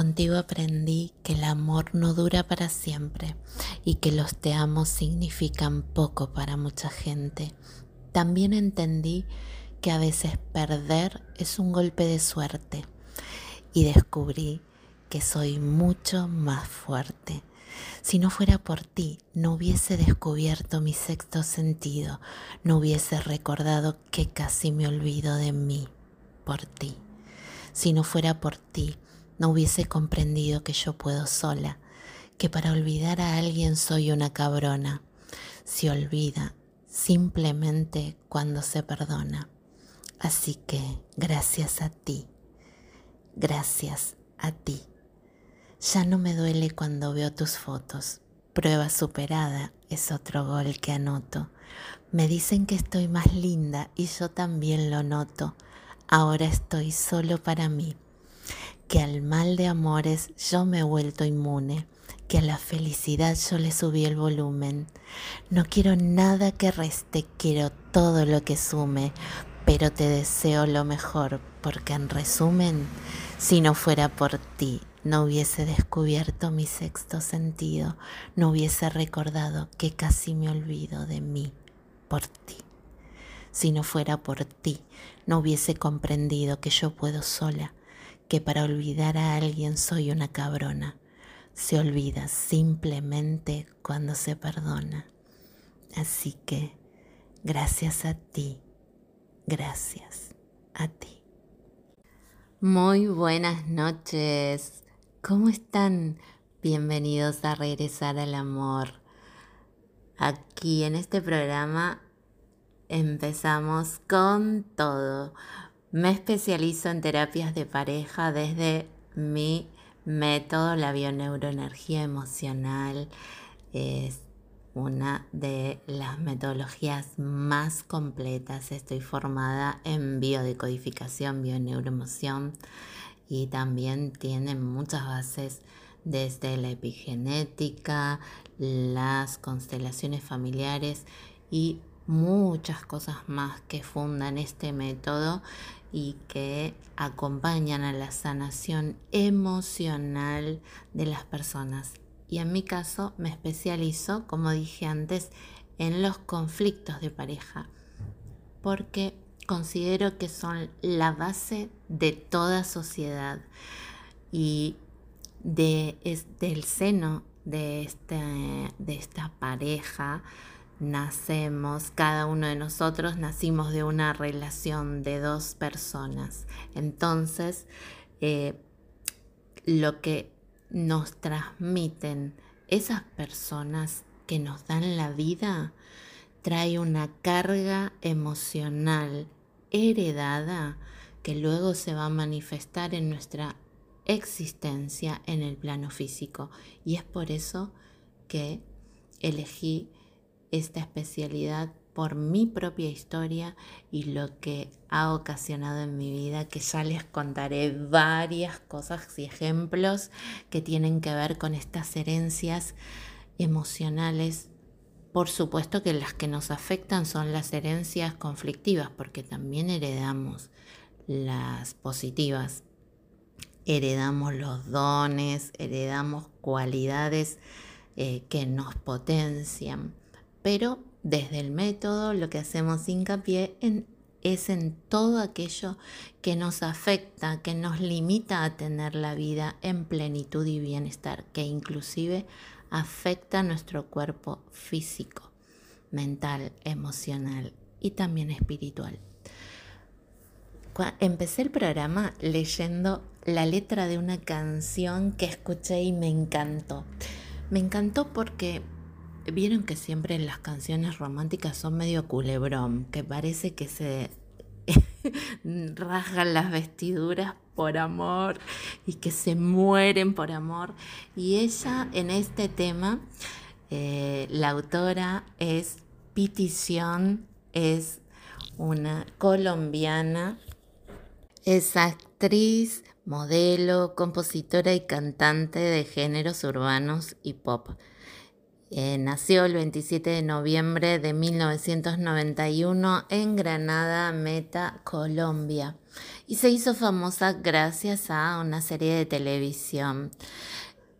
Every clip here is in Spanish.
Contigo aprendí que el amor no dura para siempre y que los te amo significan poco para mucha gente. También entendí que a veces perder es un golpe de suerte y descubrí que soy mucho más fuerte. Si no fuera por ti, no hubiese descubierto mi sexto sentido, no hubiese recordado que casi me olvido de mí por ti. Si no fuera por ti, no hubiese comprendido que yo puedo sola, que para olvidar a alguien soy una cabrona. Se olvida simplemente cuando se perdona. Así que gracias a ti, gracias a ti. Ya no me duele cuando veo tus fotos. Prueba superada es otro gol que anoto. Me dicen que estoy más linda y yo también lo noto. Ahora estoy solo para mí que al mal de amores yo me he vuelto inmune, que a la felicidad yo le subí el volumen. No quiero nada que reste, quiero todo lo que sume, pero te deseo lo mejor, porque en resumen, si no fuera por ti, no hubiese descubierto mi sexto sentido, no hubiese recordado que casi me olvido de mí por ti. Si no fuera por ti, no hubiese comprendido que yo puedo sola, que para olvidar a alguien soy una cabrona. Se olvida simplemente cuando se perdona. Así que, gracias a ti, gracias a ti. Muy buenas noches. ¿Cómo están? Bienvenidos a Regresar al Amor. Aquí en este programa empezamos con todo. Me especializo en terapias de pareja desde mi método, la bioneuroenergía emocional. Es una de las metodologías más completas. Estoy formada en biodecodificación, bioneuroemoción y también tiene muchas bases desde la epigenética, las constelaciones familiares y muchas cosas más que fundan este método y que acompañan a la sanación emocional de las personas. Y en mi caso me especializo, como dije antes, en los conflictos de pareja, porque considero que son la base de toda sociedad y de, del seno de, este, de esta pareja nacemos, cada uno de nosotros nacimos de una relación de dos personas. Entonces, eh, lo que nos transmiten esas personas que nos dan la vida trae una carga emocional heredada que luego se va a manifestar en nuestra existencia en el plano físico. Y es por eso que elegí esta especialidad por mi propia historia y lo que ha ocasionado en mi vida, que ya les contaré varias cosas y ejemplos que tienen que ver con estas herencias emocionales. Por supuesto que las que nos afectan son las herencias conflictivas, porque también heredamos las positivas, heredamos los dones, heredamos cualidades eh, que nos potencian pero desde el método lo que hacemos hincapié en, es en todo aquello que nos afecta, que nos limita a tener la vida en plenitud y bienestar, que inclusive afecta nuestro cuerpo físico, mental, emocional y también espiritual. Empecé el programa leyendo la letra de una canción que escuché y me encantó. Me encantó porque Vieron que siempre las canciones románticas son medio culebrón, que parece que se rasgan las vestiduras por amor y que se mueren por amor. Y ella en este tema, eh, la autora es Petición, es una colombiana, es actriz, modelo, compositora y cantante de géneros urbanos y pop Eh, nació el 27 de noviembre de 1991 en Granada, Meta, Colombia. Y se hizo famosa gracias a una serie de televisión.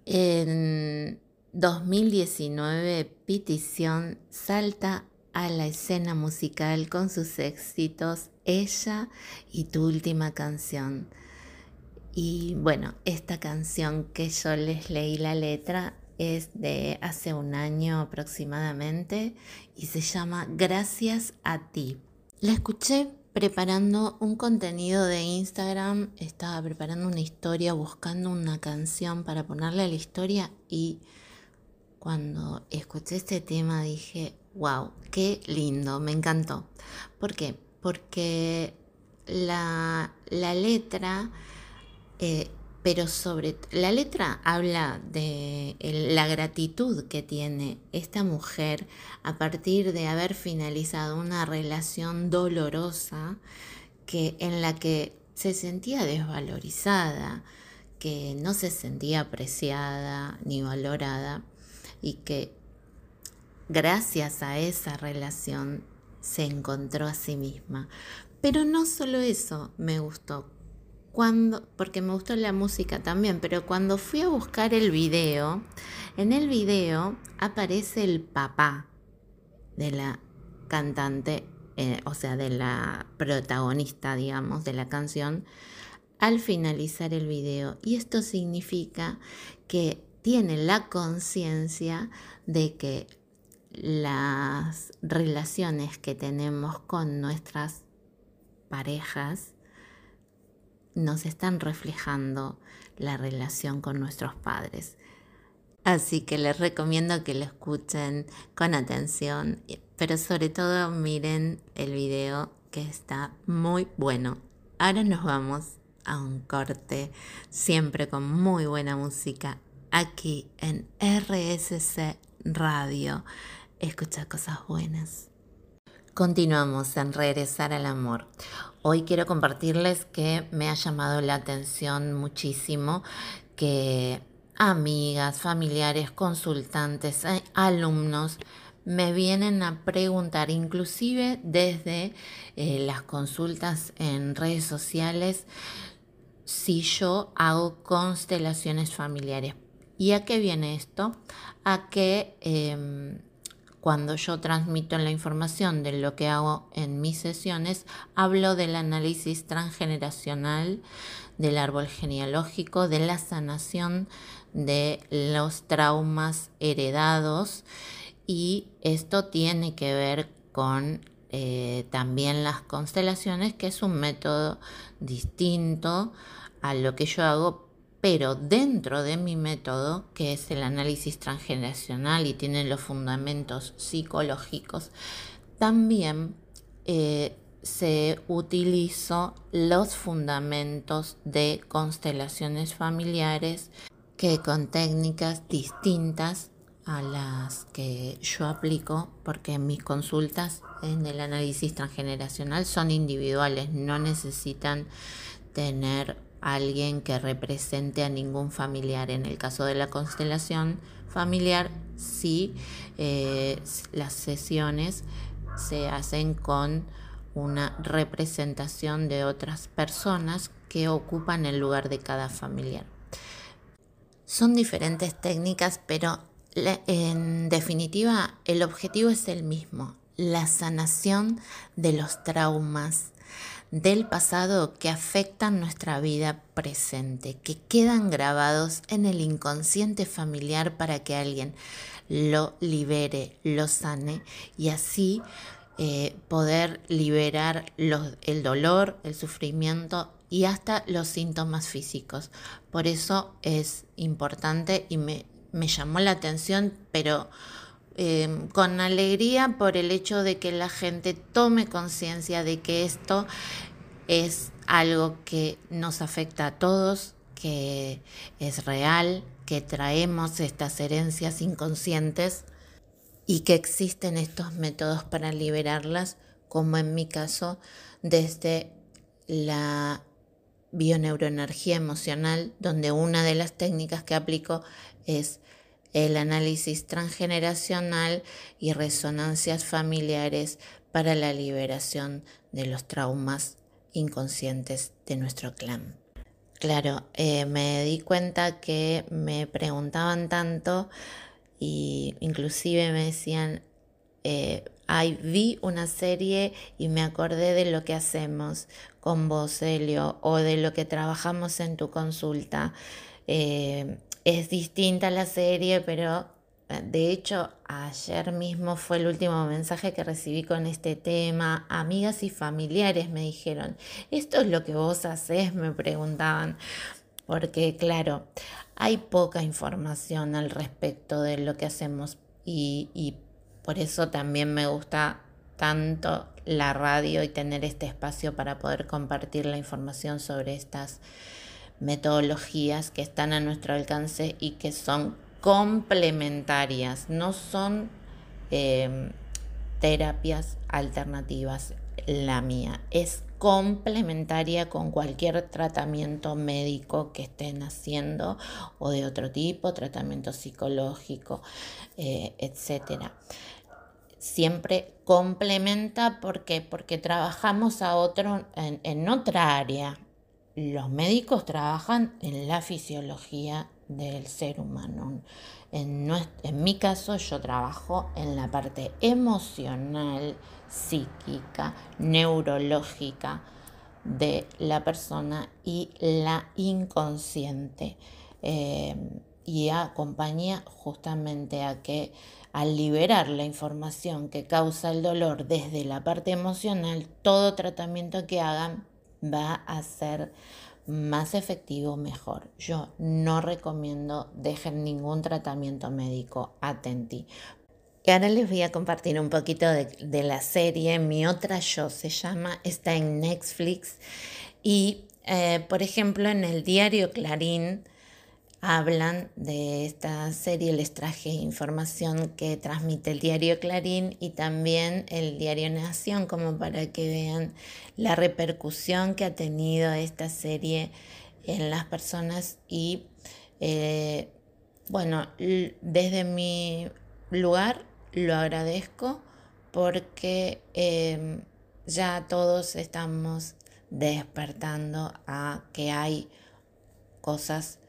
En 2019, Petición salta a la escena musical con sus éxitos Ella y tu última canción. Y bueno, esta canción que yo les leí la letra es de hace un año aproximadamente y se llama Gracias a ti. La escuché preparando un contenido de Instagram, estaba preparando una historia, buscando una canción para ponerle a la historia y cuando escuché este tema dije, wow, qué lindo, me encantó. ¿Por qué? Porque la, letra, eh, pero sobre la letra habla de la gratitud que tiene esta mujer a partir de haber finalizado una relación dolorosa que, en la que se sentía desvalorizada, que no se sentía apreciada ni valorada y que gracias a esa relación se encontró a sí misma. Pero no solo eso me gustó, cuando, porque me gustó la música también, pero cuando fui a buscar el video, en el video aparece el papá de la cantante, eh, o sea, de la protagonista, digamos, de la canción, al finalizar el video. Y esto significa que tiene la conciencia de que las relaciones que tenemos con nuestras parejas nos están reflejando la relación con nuestros padres. Así que les recomiendo que lo escuchen con atención, pero sobre todo miren el video que está muy bueno. Ahora nos vamos a un corte, siempre con muy buena música, aquí en RSC Radio escuchar cosas buenas. Continuamos en regresar al amor. Hoy quiero compartirles que me ha llamado la atención muchísimo que amigas, familiares, consultantes, eh, alumnos me vienen a preguntar, inclusive desde eh, las consultas en redes sociales, si yo hago constelaciones familiares. ¿Y a qué viene esto? A que em, cuando yo transmito la información de lo que hago en mis sesiones, hablo del análisis transgeneracional del árbol genealógico, de la sanación de los traumas heredados. Y esto tiene que ver con eh, también las constelaciones, que es un método distinto a lo que yo hago, pero dentro de mi método, que es el análisis transgeneracional y tiene los fundamentos psicológicos, también eh, se utilizó los fundamentos de constelaciones familiares que con técnicas distintas a las que yo aplico, porque mis consultas en el análisis transgeneracional son individuales, no necesitan tener alguien que represente a ningún familiar. En el caso de la constelación familiar, sí, eh, las sesiones se hacen con una representación de otras personas que ocupan el lugar de cada familiar. Son diferentes técnicas, pero en definitiva el objetivo es el mismo, la sanación de los traumas del pasado que afectan nuestra vida presente, que quedan grabados en el inconsciente familiar para que alguien lo libere, lo sane y así eh, poder liberar el dolor, el sufrimiento y hasta los síntomas físicos. Por eso es importante y me, llamó la atención, pero eh, con alegría por el hecho de que la gente tome conciencia de que esto es algo que nos afecta a todos, que es real, que traemos estas herencias inconscientes y que existen estos métodos para liberarlas, como en mi caso, desde la bioneuroenergía emocional, donde una de las técnicas que aplico es el análisis transgeneracional y resonancias familiares para la liberación de los traumas inconscientes de nuestro clan. Claro, eh, me di cuenta que me preguntaban tanto y inclusive me decían, eh, vi una serie y me acordé de lo que hacemos con vos, Helio, o de lo que trabajamos en tu consulta. Eh, es distinta la serie, pero de hecho, ayer mismo fue el último mensaje que recibí con este tema. Amigas y familiares me dijeron, ¿esto es lo que vos haces? Me preguntaban. Porque claro, hay poca información al respecto de lo que hacemos y, por eso también me gusta tanto la radio y tener este espacio para poder compartir la información sobre estas metodologías que están a nuestro alcance y que son complementarias, no son em, terapias alternativas la mía, es complementaria con cualquier tratamiento médico que estén haciendo o de otro tipo, tratamiento psicológico, eh, etcétera. Siempre complementa porque, porque trabajamos a otro en, en otra área. Los médicos trabajan en la fisiología del ser humano. En, mi caso yo trabajo en la parte emocional, psíquica, neurológica de la persona y la inconsciente. Eh, y acompaña justamente a que al liberar la información que causa el dolor desde la parte emocional, todo tratamiento que hagan va a ser más efectivo, mejor. Yo no recomiendo dejen ningún tratamiento médico, atenti. Y ahora les voy a compartir un poquito de, la serie Mi otra yo, se llama, está en Netflix y, eh, por ejemplo, en el diario Clarín hablan de esta serie, les traje información que transmite el diario Clarín y también el diario Nación, como para que vean la repercusión que ha tenido esta serie en las personas y eh, bueno, desde mi lugar lo agradezco porque em, ya todos estamos despertando a que hay cosas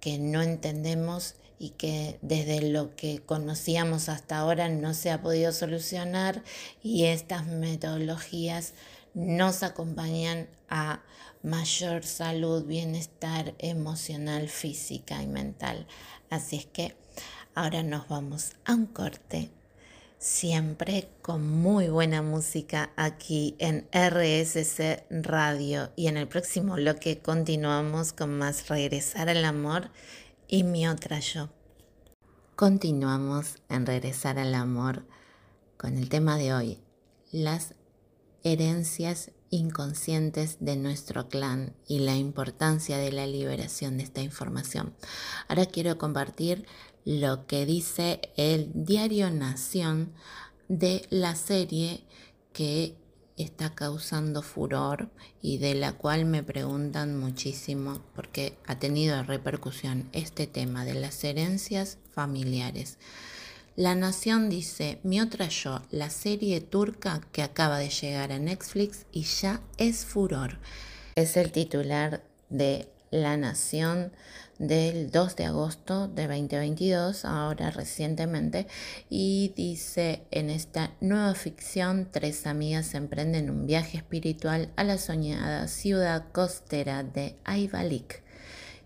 que no entendemos y que desde lo que conocíamos hasta ahora no se ha podido solucionar y estas metodologías nos acompañan a mayor salud, bienestar emocional, física y mental. Así es que ahora nos vamos a un corte, siempre con muy buena música aquí en RSC Radio y en el próximo bloque continuamos con más Regresar al Amor y mi otra yo. Continuamos en Regresar al Amor con el tema de hoy, las herencias inconscientes de nuestro clan y la importancia de la liberación de esta información. Ahora quiero compartir lo que dice el diario Nación de la serie que está causando furor y de la cual me preguntan muchísimo porque ha tenido repercusión este tema de las herencias familiares. La Nación dice, mi otra yo, la serie turca que acaba de llegar a Netflix y ya es furor. Es el titular de La Nación del 2 de agosto de 2022, ahora recientemente, y dice, en esta nueva ficción, tres amigas emprenden un viaje espiritual a la soñada ciudad costera de Aybalik,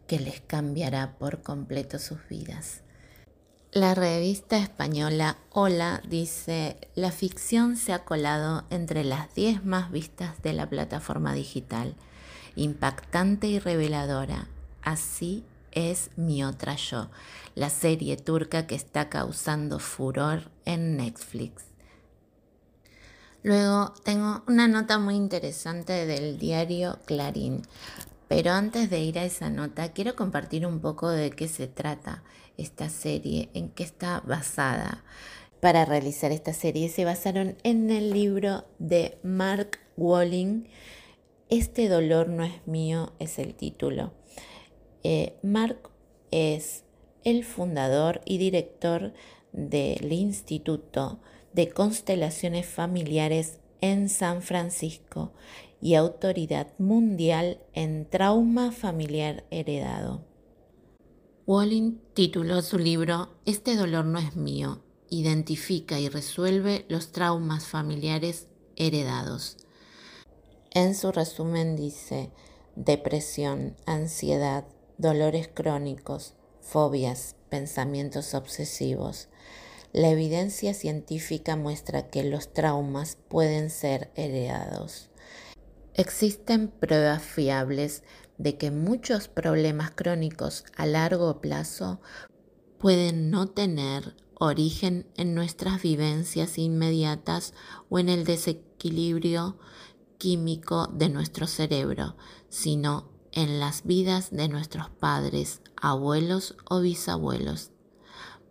que les cambiará por completo sus vidas. La revista española Hola dice, la ficción se ha colado entre las 10 más vistas de la plataforma digital, impactante y reveladora. Así es mi otra yo, la serie turca que está causando furor en Netflix. Luego tengo una nota muy interesante del diario Clarín, pero antes de ir a esa nota quiero compartir un poco de qué se trata esta serie, en qué está basada. Para realizar esta serie se basaron en el libro de Mark Walling, Este dolor no es mío es el título. Eh, Mark es el fundador y director del Instituto de Constelaciones Familiares en San Francisco y autoridad mundial en trauma familiar heredado. Walling tituló su libro Este dolor no es mío, identifica y resuelve los traumas familiares heredados. En su resumen dice depresión, ansiedad, dolores crónicos, fobias, pensamientos obsesivos. La evidencia científica muestra que los traumas pueden ser heredados. Existen pruebas fiables de que muchos problemas crónicos a largo plazo pueden no tener origen en nuestras vivencias inmediatas o en el desequilibrio químico de nuestro cerebro, sino en las vidas de nuestros padres, abuelos o bisabuelos.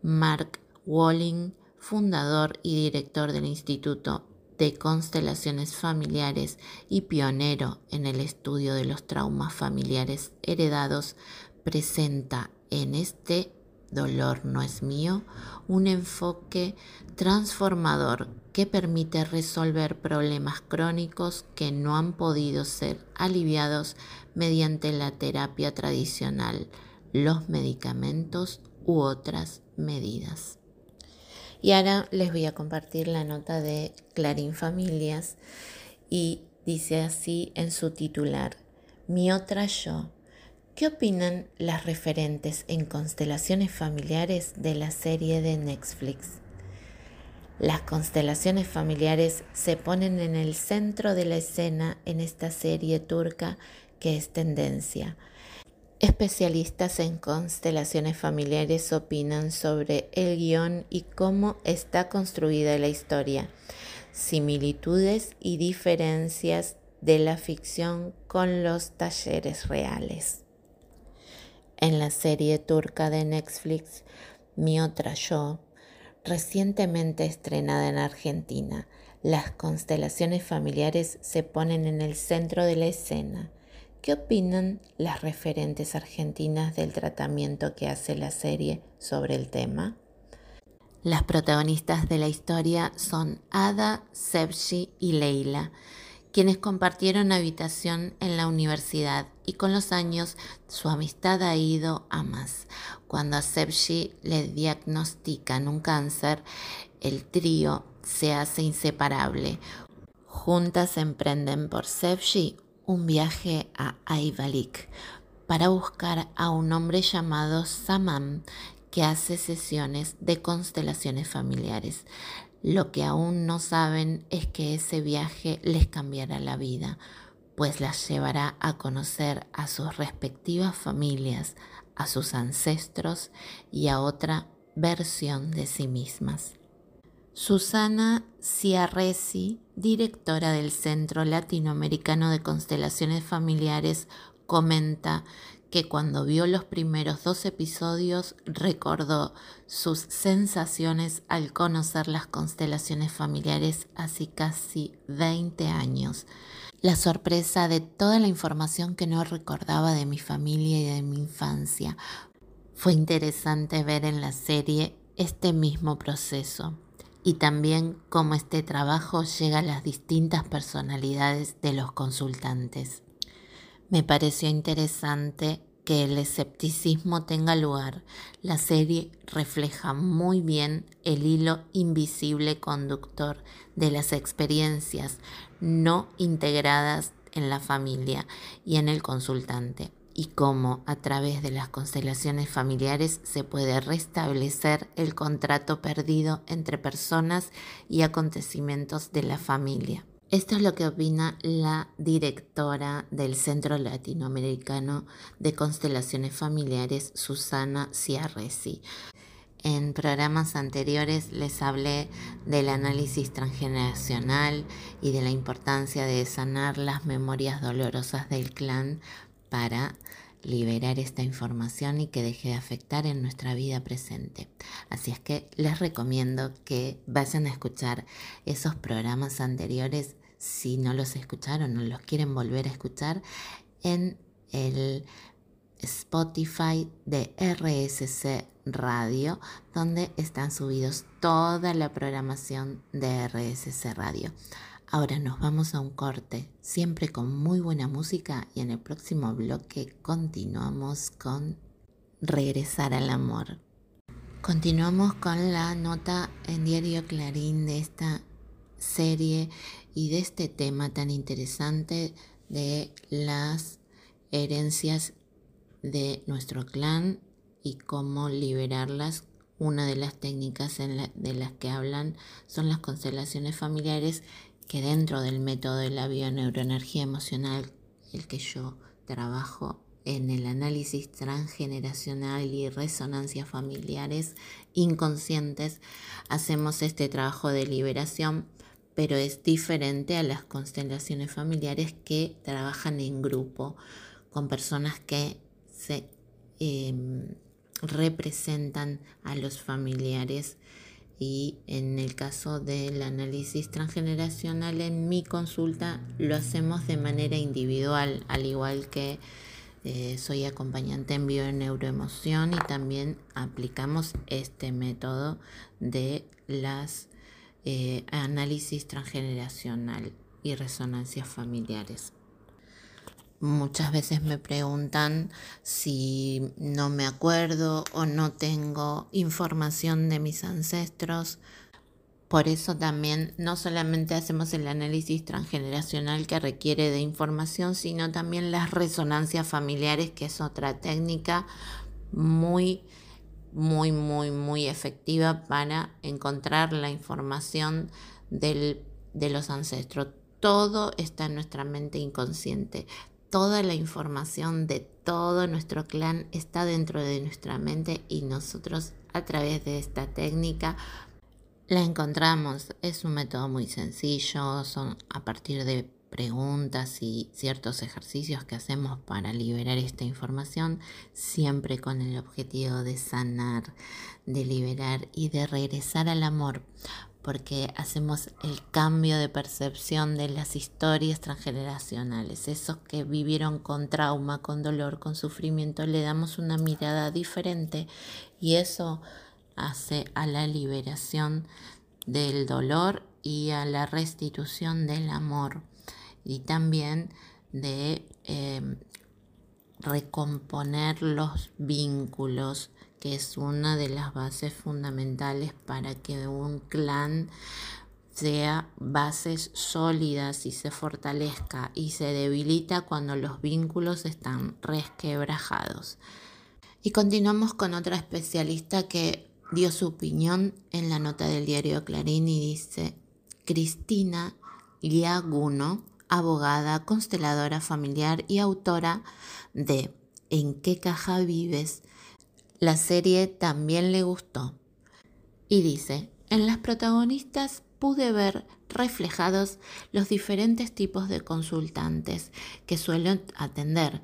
Mark Walling, fundador y director del Instituto de Constelaciones Familiares y pionero en el estudio de los traumas familiares heredados, presenta en este dolor no es mío, un enfoque transformador que permite resolver problemas crónicos que no han podido ser aliviados mediante la terapia tradicional, los medicamentos u otras medidas. Y ahora les voy a compartir la nota de Clarín Familias y dice así en su titular, Mi otra yo ¿Qué opinan las referentes en constelaciones familiares de la serie de Netflix? Las constelaciones familiares se ponen en el centro de la escena en esta serie turca que es tendencia. Especialistas en constelaciones familiares opinan sobre el guion y cómo está construida la historia, similitudes y diferencias de la ficción con los talleres reales en la serie turca de Netflix Mi otra yo, recientemente estrenada en Argentina. Las constelaciones familiares se ponen en el centro de la escena. ¿Qué opinan las referentes argentinas del tratamiento que hace la serie sobre el tema? Las protagonistas de la historia son Ada, Sebshi y Leila quienes compartieron habitación en la universidad y con los años su amistad ha ido a más. Cuando a Sebshi le diagnostican un cáncer, el trío se hace inseparable. Juntas emprenden por Sebshi un viaje a Ayvalik para buscar a un hombre llamado Samam que hace sesiones de constelaciones familiares. Lo que aún no saben es que ese viaje les cambiará la vida, pues las llevará a conocer a sus respectivas familias, a sus ancestros y a otra versión de sí mismas. Susana Ciarresi, directora del Centro Latinoamericano de Constelaciones Familiares, comenta que cuando vio los primeros dos episodios recordó sus sensaciones al conocer las constelaciones familiares hace casi 20 años. La sorpresa de toda la información que no recordaba de mi familia y de mi infancia. Fue interesante ver en la serie este mismo proceso y también cómo este trabajo llega a las distintas personalidades de los consultantes. Me pareció interesante que el escepticismo tenga lugar. La serie refleja muy bien el hilo invisible conductor de las experiencias no integradas en la familia y en el consultante y cómo a través de las constelaciones familiares se puede restablecer el contrato perdido entre personas y acontecimientos de la familia. Esto es lo que opina la directora del Centro Latinoamericano de Constelaciones Familiares, Susana Ciarresi. En programas anteriores les hablé del análisis transgeneracional y de la importancia de sanar las memorias dolorosas del clan para liberar esta información y que deje de afectar en nuestra vida presente. Así es que les recomiendo que vayan a escuchar esos programas anteriores si no los escucharon o los quieren volver a escuchar, en el Spotify de RSC Radio, donde están subidos toda la programación de RSC Radio. Ahora nos vamos a un corte, siempre con muy buena música y en el próximo bloque continuamos con Regresar al Amor. Continuamos con la nota en Diario Clarín de esta serie y de este tema tan interesante de las herencias de nuestro clan y cómo liberarlas. Una de las técnicas de las que hablan son las constelaciones familiares que dentro del método de la bioneuroenergía emocional, el que yo trabajo en el análisis transgeneracional y resonancias familiares inconscientes, hacemos este trabajo de liberación, pero es diferente a las constelaciones familiares que trabajan en grupo con personas que se em, representan a los familiares y en el caso del análisis transgeneracional en mi consulta lo hacemos de manera individual, al igual que eh, soy acompañante en bioneuroemoción y también aplicamos este método de las eh, análisis transgeneracional y resonancias familiares. Muchas veces me preguntan si no me acuerdo o no tengo información de mis ancestros. Por eso también no solamente hacemos el análisis transgeneracional que requiere de información, sino también las resonancias familiares, que es otra técnica muy, muy, muy, muy efectiva para encontrar la información de los ancestros. Todo está en nuestra mente inconsciente toda la información de todo nuestro clan está dentro de nuestra mente y nosotros a través de esta técnica la encontramos. Es un método muy sencillo, son a partir de preguntas y ciertos ejercicios que hacemos para liberar esta información, siempre con el objetivo de sanar, de liberar y de regresar al amor porque hacemos el cambio de percepción de las historias transgeneracionales. Esos que vivieron con trauma, con dolor, con sufrimiento, le damos una mirada diferente y eso hace a la liberación del dolor y a la restitución del amor y también de eh, recomponer los vínculos que es una de las bases fundamentales para que un clan sea bases sólidas y se fortalezca y se debilita cuando los vínculos están resquebrajados. Y continuamos con otra especialista que dio su opinión en la nota del diario Clarín y dice, Cristina Liaguno, abogada, consteladora familiar y autora de ¿En qué caja vives? La serie también le gustó. Y dice, en las protagonistas pude ver reflejados los diferentes tipos de consultantes que suelen atender,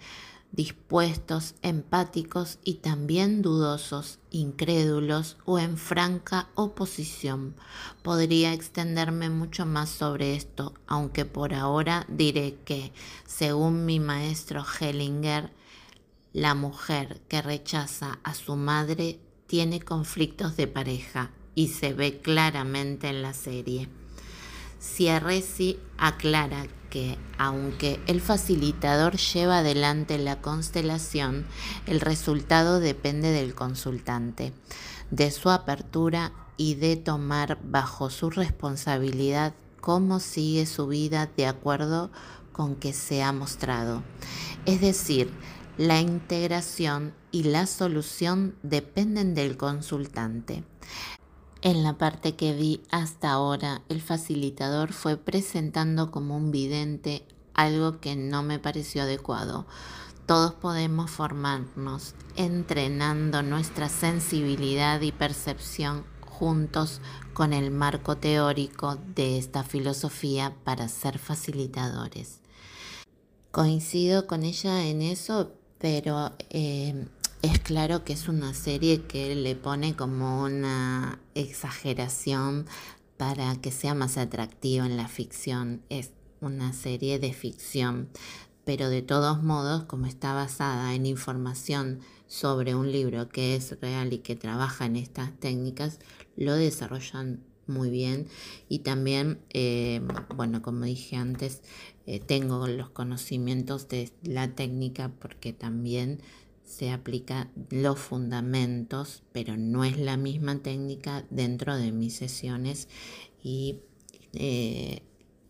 dispuestos, empáticos y también dudosos, incrédulos o en franca oposición. Podría extenderme mucho más sobre esto, aunque por ahora diré que, según mi maestro Hellinger, la mujer que rechaza a su madre tiene conflictos de pareja y se ve claramente en la serie. Ciarresi aclara que, aunque el facilitador lleva adelante la constelación, el resultado depende del consultante, de su apertura y de tomar bajo su responsabilidad cómo sigue su vida de acuerdo con que se ha mostrado. Es decir, la integración y la solución dependen del consultante. En la parte que vi hasta ahora, el facilitador fue presentando como un vidente algo que no me pareció adecuado. Todos podemos formarnos entrenando nuestra sensibilidad y percepción juntos con el marco teórico de esta filosofía para ser facilitadores. Coincido con ella en eso, pero eh, es claro que es una serie que le pone como una exageración para que sea más atractiva en la ficción. Es una serie de ficción, pero de todos modos, como está basada en información sobre un libro que es real y que trabaja en estas técnicas, lo desarrollan muy bien y también, eh, bueno, como dije antes, eh, tengo los conocimientos de la técnica porque también se aplica los fundamentos, pero no es la misma técnica dentro de mis sesiones y eh,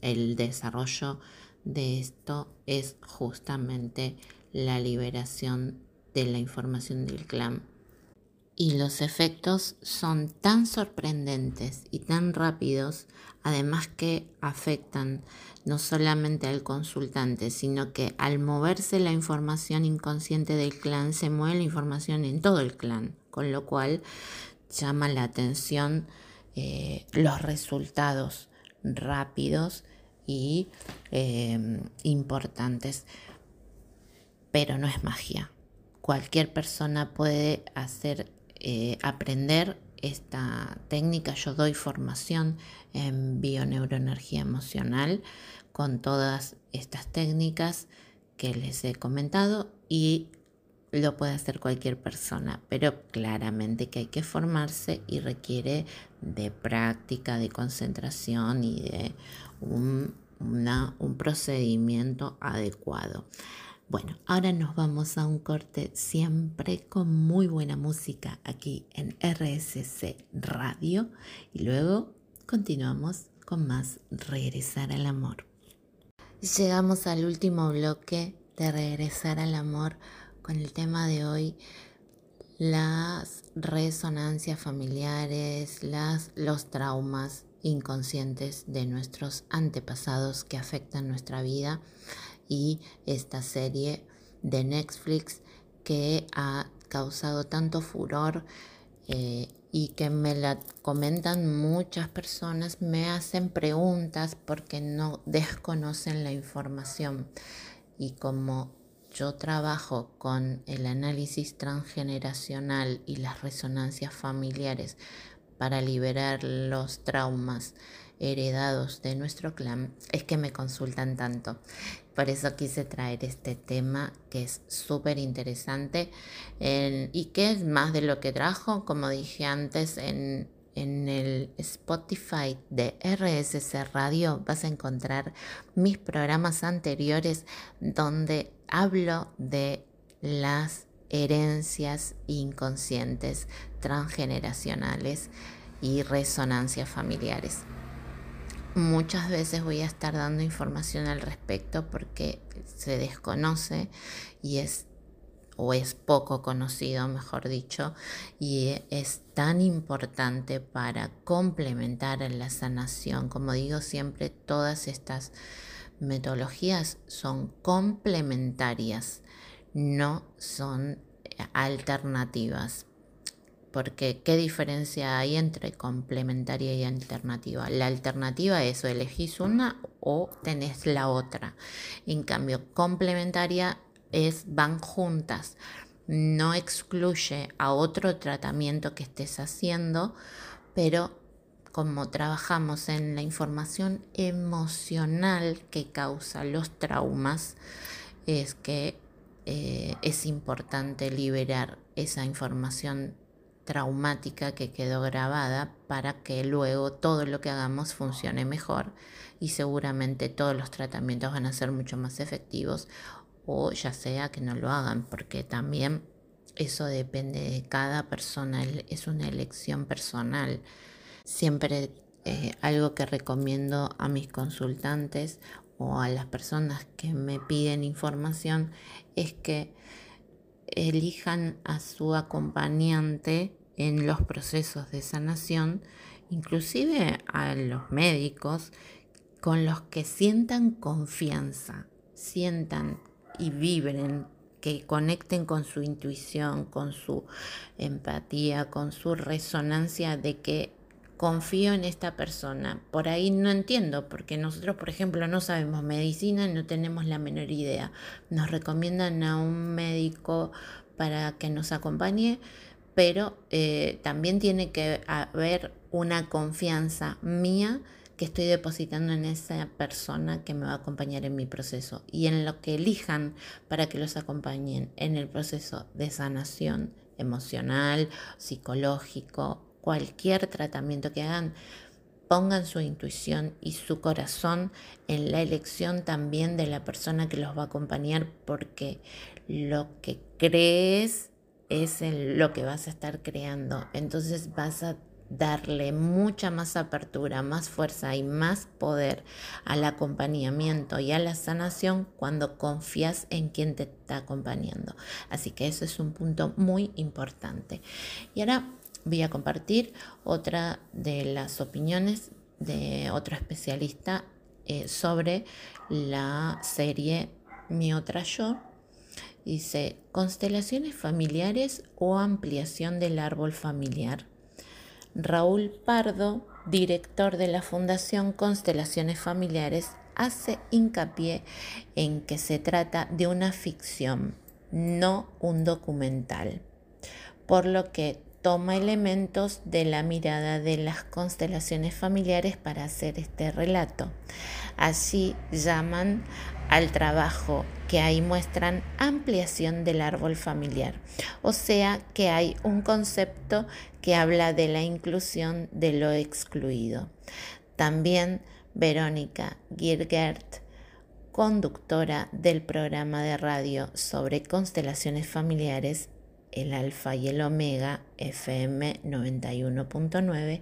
el desarrollo de esto es justamente la liberación de la información del clan. Y los efectos son tan sorprendentes y tan rápidos, además que afectan no solamente al consultante, sino que al moverse la información inconsciente del clan, se mueve la información en todo el clan, con lo cual llama la atención eh, los resultados rápidos y eh, importantes. Pero no es magia. Cualquier persona puede hacer, eh, aprender esta técnica. Yo doy formación en bioneuroenergía emocional con todas estas técnicas que les he comentado y lo puede hacer cualquier persona, pero claramente que hay que formarse y requiere de práctica, de concentración y de un, un procedimiento adecuado. Bueno, ahora nos vamos a un corte siempre con muy buena música aquí en RSC Radio y luego continuamos con más Regresar al Amor. Llegamos al último bloque de Regresar al Amor con el tema de hoy, las resonancias familiares, los traumas inconscientes de nuestros antepasados que afectan nuestra vida y esta serie de Netflix que ha causado tanto furor eh, y que me la comentan muchas personas, me hacen preguntas porque no desconocen la información. Y como yo trabajo con el análisis transgeneracional y las resonancias familiares para liberar los traumas heredados de nuestro clan, es que me consultan tanto. Por eso quise traer este tema que es súper interesante y que es más de lo que trajo, como dije antes, en, en el Spotify de RSC Radio vas a encontrar mis programas anteriores donde hablo de las herencias inconscientes transgeneracionales y resonancias familiares. Muchas veces voy a estar dando información al respecto porque se desconoce y es o es poco conocido, mejor dicho, y es tan importante para complementar la sanación. Como digo siempre, todas estas metodologías son complementarias, no son alternativas. Porque, ¿qué diferencia hay entre complementaria y alternativa? La alternativa es o elegís una o tenés la otra. En cambio, complementaria es van juntas. No excluye a otro tratamiento que estés haciendo, pero como trabajamos en la información emocional que causa los traumas, es que eh, es importante liberar esa información traumática que quedó grabada para que luego todo lo que hagamos funcione mejor y seguramente todos los tratamientos van a ser mucho más efectivos o ya sea que no lo hagan porque también eso depende de cada persona, es una elección personal. Siempre eh, algo que recomiendo a mis consultantes o a las personas que me piden información es que elijan a su acompañante en los procesos de sanación, inclusive a los médicos, con los que sientan confianza, sientan y vibren que conecten con su intuición, con su empatía, con su resonancia de que confío en esta persona. Por ahí no entiendo, porque nosotros, por ejemplo, no sabemos medicina, no tenemos la menor idea. Nos recomiendan a un médico para que nos acompañe, pero eh, también tiene que haber una confianza mía que estoy depositando en esa persona que me va a acompañar en mi proceso y en lo que elijan para que los acompañen en el proceso de sanación emocional, psicológico, cualquier tratamiento que hagan, pongan su intuición y su corazón en la elección también de la persona que los va a acompañar porque lo que crees es lo que vas a estar creando. Entonces vas a darle mucha más apertura, más fuerza y más poder al acompañamiento y a la sanación cuando confías en quien te está acompañando. Así que eso es un punto muy importante. Y ahora voy a compartir otra de las opiniones de otro especialista eh, sobre la serie Mi otra yo. Dice, constelaciones familiares o ampliación del árbol familiar. Raúl Pardo, director de la Fundación Constelaciones Familiares, hace hincapié en que se trata de una ficción, no un documental, por lo que toma elementos de la mirada de las constelaciones familiares para hacer este relato. Así llaman al trabajo que ahí muestran ampliación del árbol familiar. O sea que hay un concepto que habla de la inclusión de lo excluido. También Verónica Girgert, conductora del programa de radio sobre constelaciones familiares, el alfa y el omega FM 91.9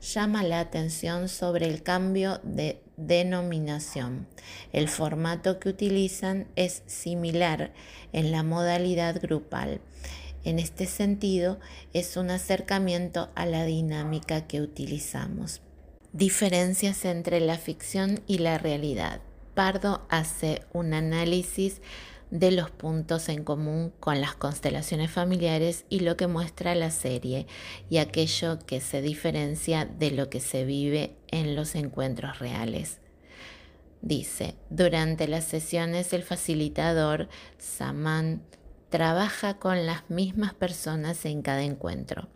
llama la atención sobre el cambio de denominación. El formato que utilizan es similar en la modalidad grupal. En este sentido, es un acercamiento a la dinámica que utilizamos. Diferencias entre la ficción y la realidad. Pardo hace un análisis de los puntos en común con las constelaciones familiares y lo que muestra la serie y aquello que se diferencia de lo que se vive en los encuentros reales. Dice, durante las sesiones el facilitador Saman trabaja con las mismas personas en cada encuentro,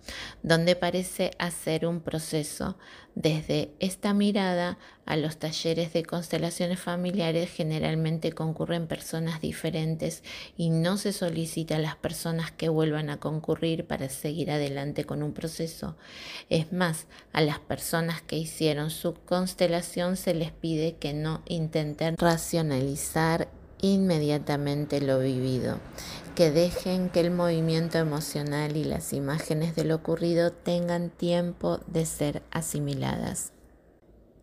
donde parece hacer un proceso desde esta mirada a los talleres de constelaciones familiares generalmente concurren personas diferentes y no se solicita a las personas que vuelvan a concurrir para seguir adelante con un proceso. Es más, a las personas que hicieron su constelación se les pide que no intenten racionalizar inmediatamente lo vivido, que dejen que el movimiento emocional y las imágenes de lo ocurrido tengan tiempo de ser asimiladas.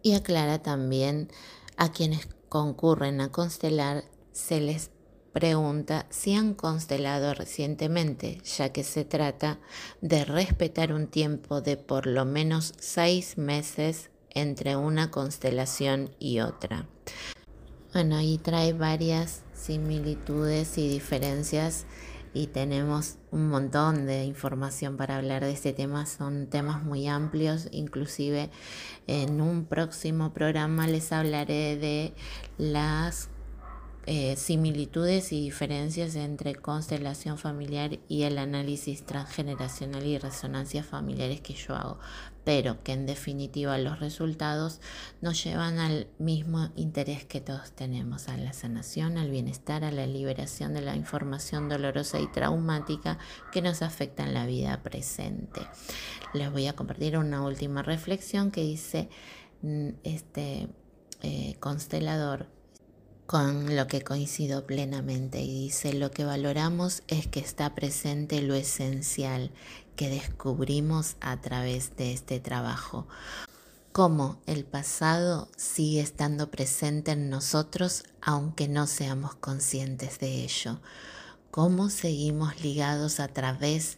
Y aclara también a quienes concurren a constelar, se les pregunta si han constelado recientemente, ya que se trata de respetar un tiempo de por lo menos seis meses entre una constelación y otra. Bueno, ahí trae varias similitudes y diferencias y tenemos un montón de información para hablar de este tema. Son temas muy amplios, inclusive en un próximo programa les hablaré de las eh, similitudes y diferencias entre constelación familiar y el análisis transgeneracional y resonancias familiares que yo hago, pero que en definitiva los resultados nos llevan al mismo interés que todos tenemos, a la sanación, al bienestar, a la liberación de la información dolorosa y traumática que nos afecta en la vida presente. Les voy a compartir una última reflexión que dice mm, este eh, constelador con lo que coincido plenamente y dice, lo que valoramos es que está presente lo esencial que descubrimos a través de este trabajo, cómo el pasado sigue estando presente en nosotros aunque no seamos conscientes de ello, cómo seguimos ligados a través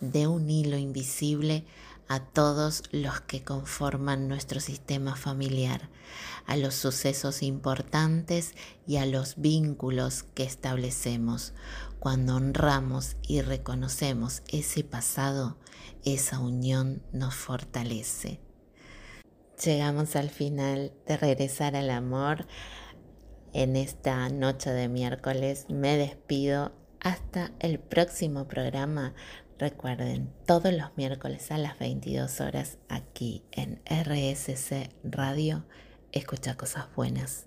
de un hilo invisible a todos los que conforman nuestro sistema familiar, a los sucesos importantes y a los vínculos que establecemos. Cuando honramos y reconocemos ese pasado, esa unión nos fortalece. Llegamos al final de regresar al amor. En esta noche de miércoles me despido hasta el próximo programa Recuerden, todos los miércoles a las 22 horas aquí en RSC Radio, escucha cosas buenas.